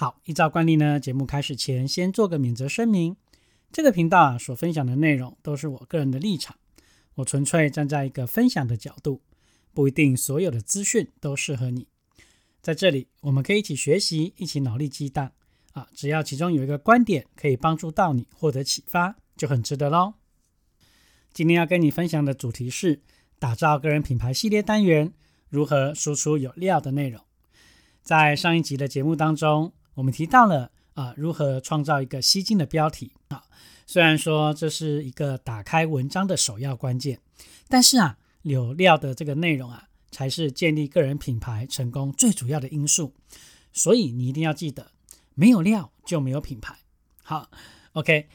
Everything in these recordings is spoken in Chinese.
好，依照惯例呢，节目开始前先做个免责声明。这个频道啊所分享的内容都是我个人的立场，我纯粹站在一个分享的角度，不一定所有的资讯都适合你。在这里，我们可以一起学习，一起脑力激荡啊！只要其中有一个观点可以帮助到你，获得启发，就很值得喽。今天要跟你分享的主题是打造个人品牌系列单元，如何输出有料的内容。在上一集的节目当中。我们提到了啊，如何创造一个吸睛的标题啊？虽然说这是一个打开文章的首要关键，但是啊，有料的这个内容啊，才是建立个人品牌成功最主要的因素。所以你一定要记得，没有料就没有品牌。好，OK，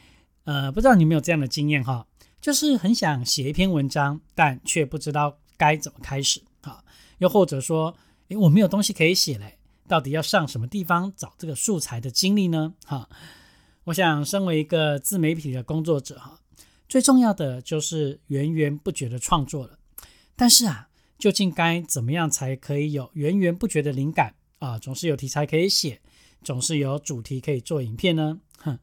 呃，不知道你有没有这样的经验哈？就是很想写一篇文章，但却不知道该怎么开始啊？又或者说，诶，我没有东西可以写嘞。到底要上什么地方找这个素材的经历呢？哈，我想身为一个自媒体的工作者，哈，最重要的就是源源不绝的创作了。但是啊，究竟该怎么样才可以有源源不绝的灵感啊？总是有题材可以写，总是有主题可以做影片呢？哼，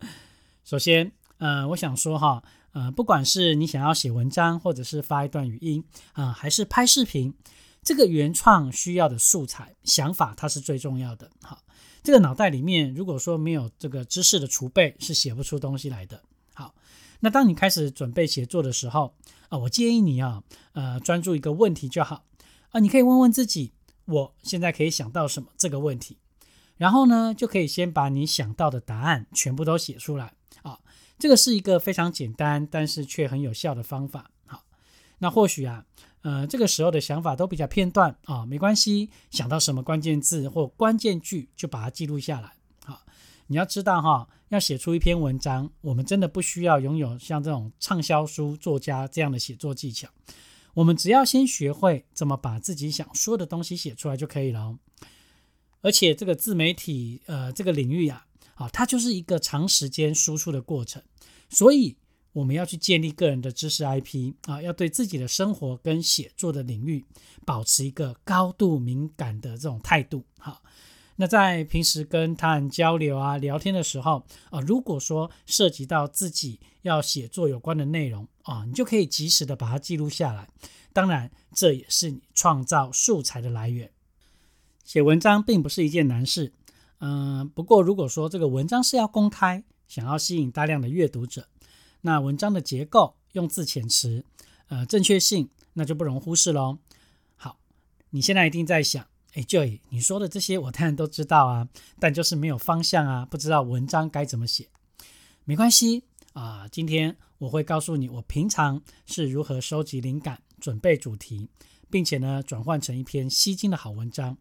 首先，呃，我想说哈，呃，不管是你想要写文章，或者是发一段语音啊，还是拍视频。这个原创需要的素材想法，它是最重要的。好，这个脑袋里面如果说没有这个知识的储备，是写不出东西来的。好，那当你开始准备写作的时候啊，我建议你啊，呃，专注一个问题就好啊。你可以问问自己，我现在可以想到什么这个问题，然后呢，就可以先把你想到的答案全部都写出来啊。这个是一个非常简单，但是却很有效的方法。好，那或许啊。呃，这个时候的想法都比较片段啊，没关系，想到什么关键字或关键句就把它记录下来。好，你要知道哈，要写出一篇文章，我们真的不需要拥有像这种畅销书作家这样的写作技巧，我们只要先学会怎么把自己想说的东西写出来就可以了。而且这个自媒体呃这个领域啊，啊，它就是一个长时间输出的过程，所以。我们要去建立个人的知识 IP 啊，要对自己的生活跟写作的领域保持一个高度敏感的这种态度。好，那在平时跟他人交流啊、聊天的时候啊，如果说涉及到自己要写作有关的内容啊，你就可以及时的把它记录下来。当然，这也是你创造素材的来源。写文章并不是一件难事，嗯，不过如果说这个文章是要公开，想要吸引大量的阅读者。那文章的结构、用字遣词，呃，正确性，那就不容忽视喽。好，你现在一定在想，哎，Joy，你说的这些我当然都知道啊，但就是没有方向啊，不知道文章该怎么写。没关系啊，今天我会告诉你，我平常是如何收集灵感、准备主题，并且呢，转换成一篇吸睛的好文章，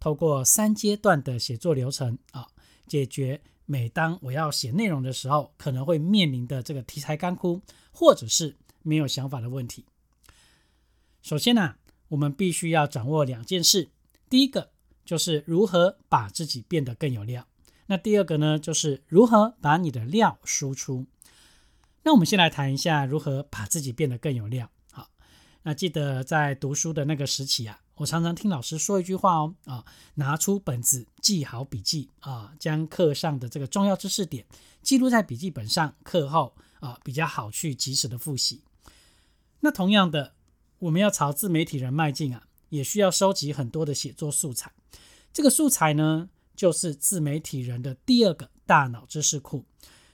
透过三阶段的写作流程啊，解决。每当我要写内容的时候，可能会面临的这个题材干枯，或者是没有想法的问题。首先呢，我们必须要掌握两件事。第一个就是如何把自己变得更有料。那第二个呢，就是如何把你的料输出。那我们先来谈一下如何把自己变得更有料。好，那记得在读书的那个时期啊。我常常听老师说一句话哦，啊，拿出本子记好笔记啊，将课上的这个重要知识点记录在笔记本上，课后啊比较好去及时的复习。那同样的，我们要朝自媒体人迈进啊，也需要收集很多的写作素材。这个素材呢，就是自媒体人的第二个大脑知识库。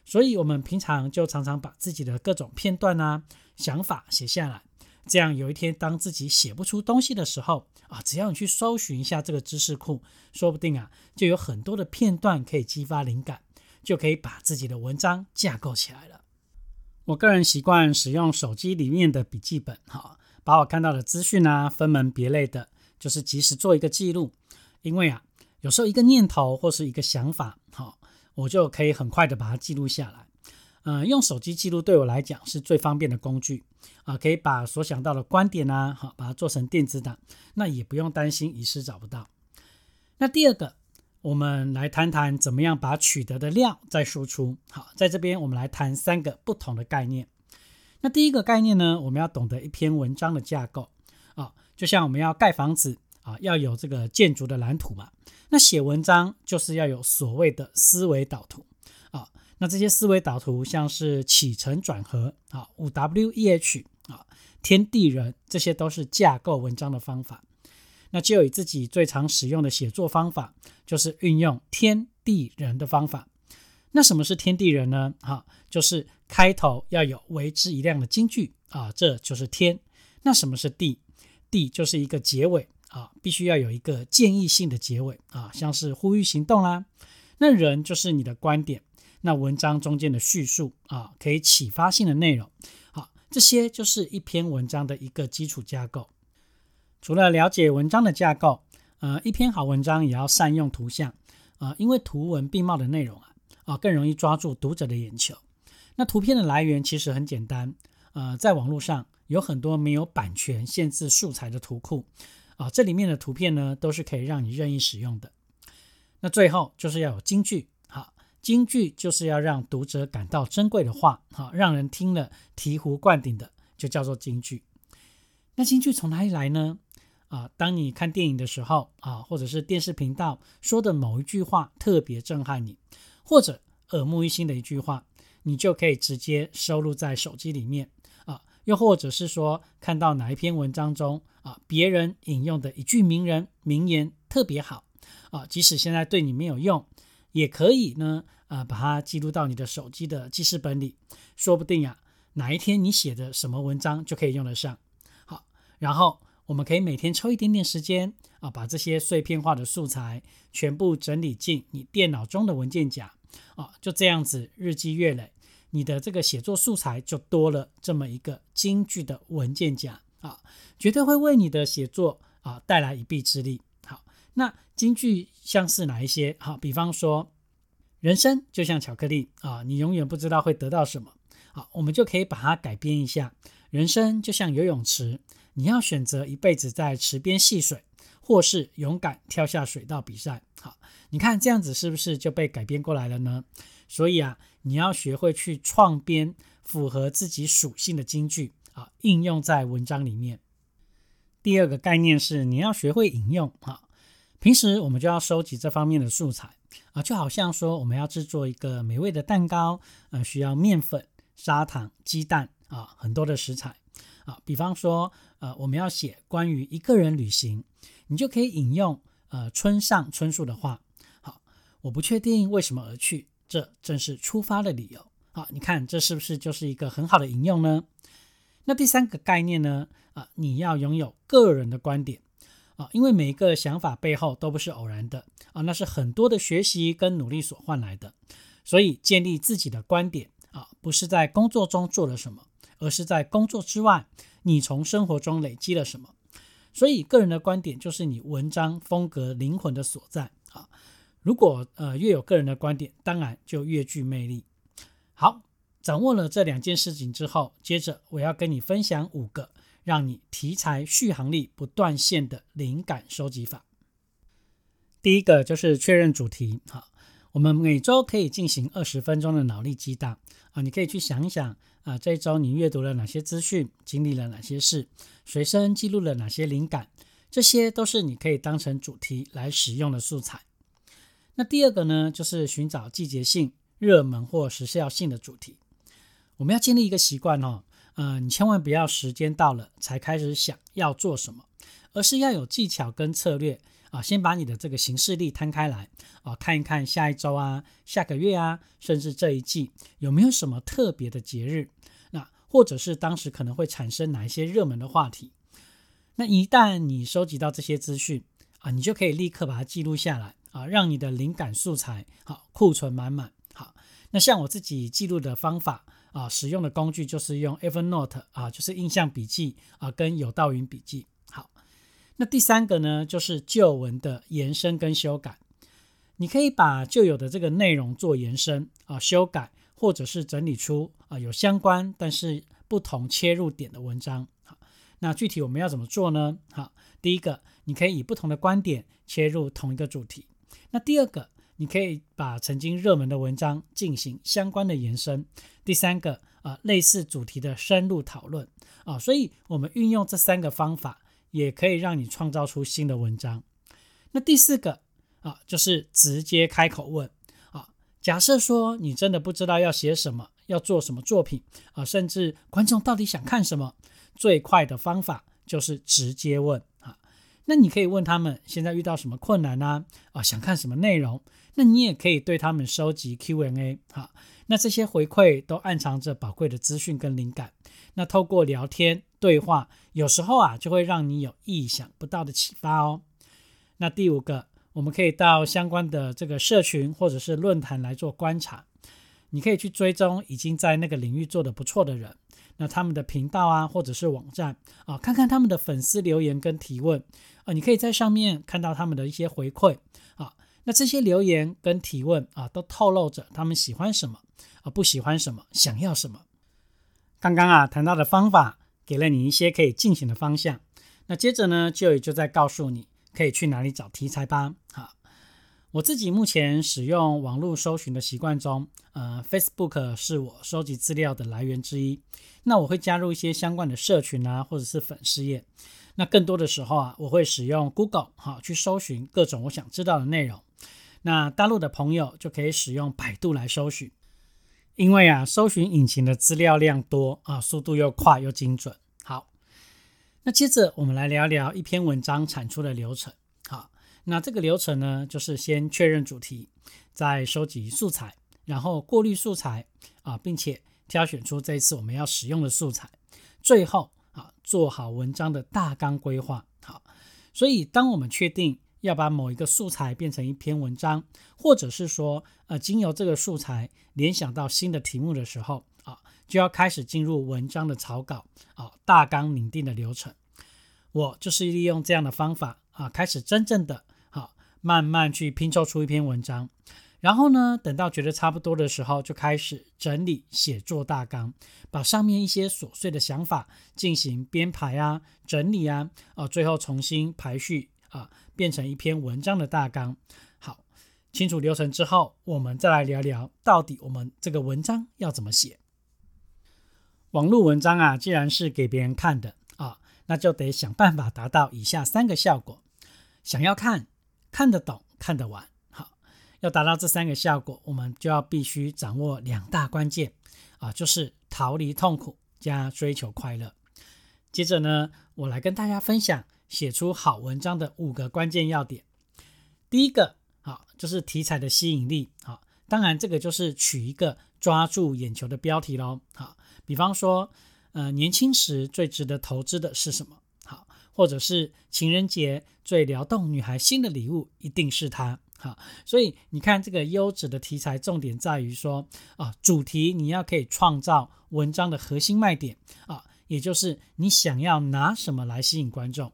所以，我们平常就常常把自己的各种片段啊、想法写下来。这样有一天，当自己写不出东西的时候啊，只要你去搜寻一下这个知识库，说不定啊，就有很多的片段可以激发灵感，就可以把自己的文章架构起来了。我个人习惯使用手机里面的笔记本，哈，把我看到的资讯啊，分门别类的，就是及时做一个记录。因为啊，有时候一个念头或是一个想法，好，我就可以很快的把它记录下来。呃，用手机记录对我来讲是最方便的工具啊，可以把所想到的观点啊，好，把它做成电子档，那也不用担心遗失找不到。那第二个，我们来谈谈怎么样把取得的料再输出。好，在这边我们来谈三个不同的概念。那第一个概念呢，我们要懂得一篇文章的架构啊，就像我们要盖房子啊，要有这个建筑的蓝图嘛。那写文章就是要有所谓的思维导图啊。那这些思维导图，像是起承转合啊，五 W E H 啊，天地人，这些都是架构文章的方法。那就以自己最常使用的写作方法，就是运用天地人的方法。那什么是天地人呢？哈，就是开头要有为之一亮的金句啊，这就是天。那什么是地？地就是一个结尾啊，必须要有一个建议性的结尾啊，像是呼吁行动啦。那人就是你的观点。那文章中间的叙述啊，可以启发性的内容，好，这些就是一篇文章的一个基础架构。除了了解文章的架构，呃，一篇好文章也要善用图像啊，因为图文并茂的内容啊，啊，更容易抓住读者的眼球。那图片的来源其实很简单，呃，在网络上有很多没有版权限制素材的图库啊，这里面的图片呢，都是可以让你任意使用的。那最后就是要有金句。京剧就是要让读者感到珍贵的话，哈，让人听了醍醐灌顶的，就叫做京剧。那京剧从哪里来呢？啊，当你看电影的时候啊，或者是电视频道说的某一句话特别震撼你，或者耳目一新的一句话，你就可以直接收录在手机里面啊。又或者是说，看到哪一篇文章中啊，别人引用的一句名人名言特别好啊，即使现在对你没有用。也可以呢，呃，把它记录到你的手机的记事本里，说不定呀，哪一天你写的什么文章就可以用得上。好，然后我们可以每天抽一点点时间啊，把这些碎片化的素材全部整理进你电脑中的文件夹啊，就这样子日积月累，你的这个写作素材就多了这么一个精具的文件夹啊，绝对会为你的写作啊带来一臂之力。那京剧像是哪一些？好，比方说，人生就像巧克力啊，你永远不知道会得到什么。好，我们就可以把它改编一下。人生就像游泳池，你要选择一辈子在池边戏水，或是勇敢跳下水道比赛。好，你看这样子是不是就被改编过来了呢？所以啊，你要学会去创编符合自己属性的京剧啊，应用在文章里面。第二个概念是你要学会引用啊。平时我们就要收集这方面的素材啊，就好像说我们要制作一个美味的蛋糕，呃，需要面粉、砂糖、鸡蛋啊，很多的食材啊。比方说，呃，我们要写关于一个人旅行，你就可以引用呃村上春树的话。好，我不确定为什么而去，这正是出发的理由。好，你看这是不是就是一个很好的引用呢？那第三个概念呢？啊，你要拥有个人的观点。啊，因为每一个想法背后都不是偶然的啊，那是很多的学习跟努力所换来的。所以建立自己的观点啊，不是在工作中做了什么，而是在工作之外，你从生活中累积了什么。所以个人的观点就是你文章风格灵魂的所在啊。如果呃越有个人的观点，当然就越具魅力。好，掌握了这两件事情之后，接着我要跟你分享五个。让你题材续航力不断线的灵感收集法。第一个就是确认主题，哈，我们每周可以进行二十分钟的脑力激荡啊，你可以去想一想啊，这一周你阅读了哪些资讯，经历了哪些事，随身记录了哪些灵感，这些都是你可以当成主题来使用的素材。那第二个呢，就是寻找季节性、热门或时效性的主题。我们要建立一个习惯哦。呃，你千万不要时间到了才开始想要做什么，而是要有技巧跟策略啊。先把你的这个行事历摊开来啊，看一看下一周啊、下个月啊，甚至这一季有没有什么特别的节日，那或者是当时可能会产生哪一些热门的话题。那一旦你收集到这些资讯啊，你就可以立刻把它记录下来啊，让你的灵感素材好库存满满。好，那像我自己记录的方法。啊，使用的工具就是用 Evernote 啊，就是印象笔记啊，跟有道云笔记。好，那第三个呢，就是旧文的延伸跟修改你可以把旧有的这个内容做延伸啊、修改，或者是整理出啊有相关但是不同切入点的文章。好，那具体我们要怎么做呢？好，第一个，你可以以不同的观点切入同一个主题。那第二个，你可以把曾经热门的文章进行相关的延伸。第三个，啊，类似主题的深入讨论啊。所以，我们运用这三个方法，也可以让你创造出新的文章。那第四个啊，就是直接开口问啊。假设说你真的不知道要写什么，要做什么作品啊，甚至观众到底想看什么，最快的方法就是直接问。那你可以问他们现在遇到什么困难呢？啊，想看什么内容？那你也可以对他们收集 Q&A 哈。那这些回馈都暗藏着宝贵的资讯跟灵感。那透过聊天对话，有时候啊，就会让你有意想不到的启发哦。那第五个，我们可以到相关的这个社群或者是论坛来做观察。你可以去追踪已经在那个领域做得不错的人，那他们的频道啊，或者是网站啊，看看他们的粉丝留言跟提问啊，你可以在上面看到他们的一些回馈啊。那这些留言跟提问啊，都透露着他们喜欢什么啊，不喜欢什么，想要什么。刚刚啊谈到的方法，给了你一些可以进行的方向。那接着呢，就也就在告诉你。可以去哪里找题材吧？好，我自己目前使用网络搜寻的习惯中，呃，Facebook 是我收集资料的来源之一。那我会加入一些相关的社群啊，或者是粉丝页。那更多的时候啊，我会使用 Google 哈去搜寻各种我想知道的内容。那大陆的朋友就可以使用百度来搜寻，因为啊，搜寻引擎的资料量多啊，速度又快又精准。好那接着我们来聊聊一篇文章产出的流程。那这个流程呢，就是先确认主题，再收集素材，然后过滤素材啊，并且挑选出这一次我们要使用的素材，最后啊，做好文章的大纲规划。好，所以当我们确定要把某一个素材变成一篇文章，或者是说呃，经由这个素材联想到新的题目的时候啊。就要开始进入文章的草稿啊，大纲拟定的流程。我就是利用这样的方法啊，开始真正的慢慢去拼凑出一篇文章。然后呢，等到觉得差不多的时候，就开始整理写作大纲，把上面一些琐碎的想法进行编排啊、整理啊，啊，最后重新排序啊，变成一篇文章的大纲。好，清楚流程之后，我们再来聊聊到底我们这个文章要怎么写。网络文章啊，既然是给别人看的啊，那就得想办法达到以下三个效果：想要看、看得懂、看得完。好，要达到这三个效果，我们就要必须掌握两大关键啊，就是逃离痛苦加追求快乐。接着呢，我来跟大家分享写出好文章的五个关键要点。第一个，好，就是题材的吸引力。好，当然这个就是取一个抓住眼球的标题喽。好。比方说，呃，年轻时最值得投资的是什么？或者是情人节最撩动女孩心的礼物一定是它。好，所以你看这个优质的题材，重点在于说啊，主题你要可以创造文章的核心卖点啊，也就是你想要拿什么来吸引观众。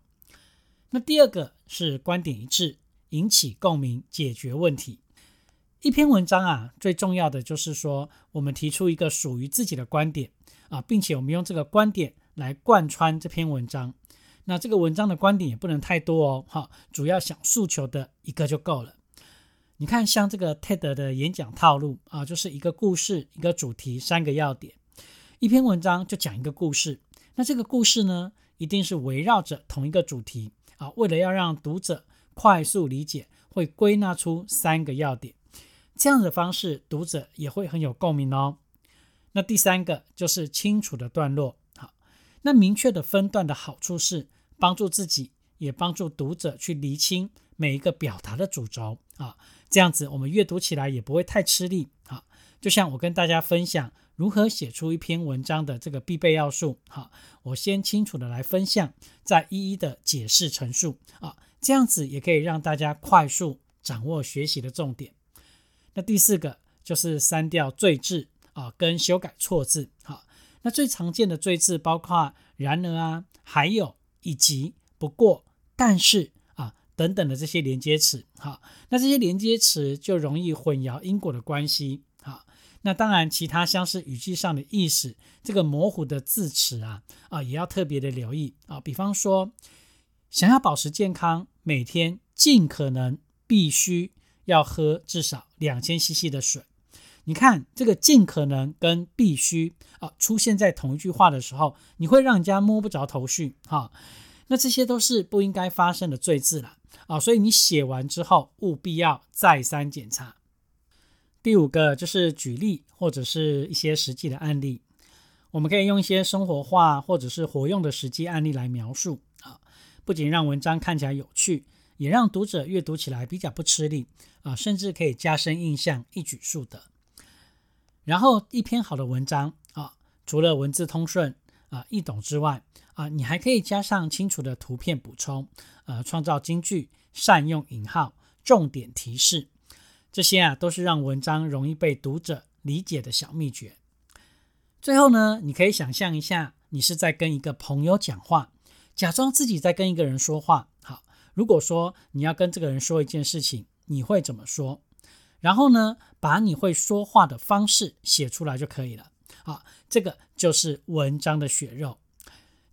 那第二个是观点一致，引起共鸣，解决问题。一篇文章啊，最重要的就是说，我们提出一个属于自己的观点啊，并且我们用这个观点来贯穿这篇文章。那这个文章的观点也不能太多哦，哈，主要想诉求的一个就够了。你看，像这个 TED 的演讲套路啊，就是一个故事、一个主题、三个要点，一篇文章就讲一个故事。那这个故事呢，一定是围绕着同一个主题啊，为了要让读者快速理解，会归纳出三个要点。这样的方式，读者也会很有共鸣哦。那第三个就是清楚的段落，好，那明确的分段的好处是帮助自己，也帮助读者去厘清每一个表达的主轴啊。这样子我们阅读起来也不会太吃力啊。就像我跟大家分享如何写出一篇文章的这个必备要素，好，我先清楚的来分享，再一一的解释陈述啊。这样子也可以让大家快速掌握学习的重点。那第四个就是删掉赘字啊，跟修改错字。好，那最常见的赘字包括然而啊，还有以及不过但是啊等等的这些连接词，好，那这些连接词就容易混淆因果的关系，好，那当然其他像是语句上的意思，这个模糊的字词啊，啊也要特别的留意啊，比方说想要保持健康，每天尽可能必须要喝至少两千 CC 的水，你看这个尽可能跟必须啊出现在同一句话的时候，你会让人家摸不着头绪，哈。那这些都是不应该发生的罪字了啊，所以你写完之后务必要再三检查。第五个就是举例或者是一些实际的案例，我们可以用一些生活化或者是活用的实际案例来描述啊，不仅让文章看起来有趣，也让读者阅读起来比较不吃力啊，甚至可以加深印象，一举数得。然后一篇好的文章啊，除了文字通顺啊易懂之外，啊，你还可以加上清楚的图片补充，呃，创造金句，善用引号，重点提示，这些啊都是让文章容易被读者理解的小秘诀。最后呢，你可以想象一下，你是在跟一个朋友讲话，假装自己在跟一个人说话。好，如果说你要跟这个人说一件事情，你会怎么说？然后呢，把你会说话的方式写出来就可以了。好，这个就是文章的血肉。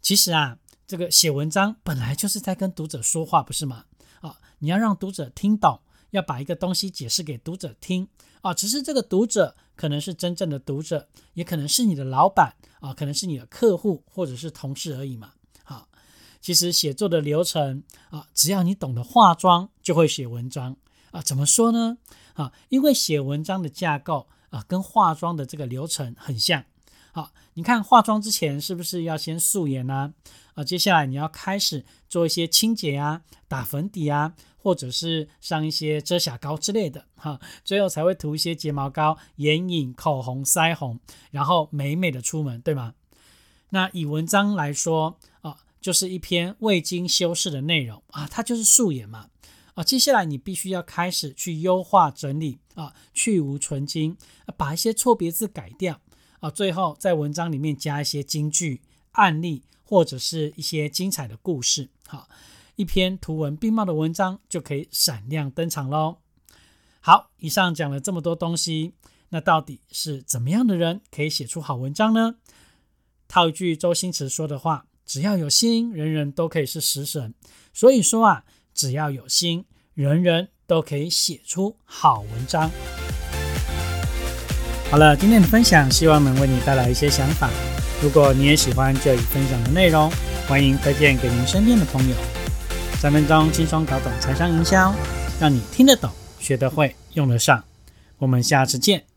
其实啊，这个写文章本来就是在跟读者说话，不是吗？啊，你要让读者听懂，要把一个东西解释给读者听啊。只是这个读者可能是真正的读者，也可能是你的老板啊，可能是你的客户或者是同事而已嘛。好，其实写作的流程啊，只要你懂得化妆，就会写文章啊。怎么说呢？啊，因为写文章的架构啊，跟化妆的这个流程很像。好，你看化妆之前是不是要先素颜呢？啊，接下来你要开始做一些清洁啊、打粉底啊，或者是上一些遮瑕膏之类的，哈，最后才会涂一些睫毛膏、眼影、口红、腮红，然后美美的出门，对吗？那以文章来说啊，就是一篇未经修饰的内容啊，它就是素颜嘛，啊，接下来你必须要开始去优化整理啊，去无存精，把一些错别字改掉。啊，最后在文章里面加一些金句、案例或者是一些精彩的故事，好，一篇图文并茂的文章就可以闪亮登场喽。好，以上讲了这么多东西，那到底是怎么样的人可以写出好文章呢？套一句周星驰说的话：“只要有心，人人都可以是食神。”所以说啊，只要有心，人人都可以写出好文章。好了，今天的分享希望能为你带来一些想法。如果你也喜欢这一分享的内容，欢迎推荐给您身边的朋友。三分钟轻松搞懂财商营销，让你听得懂、学得会、用得上。我们下次见。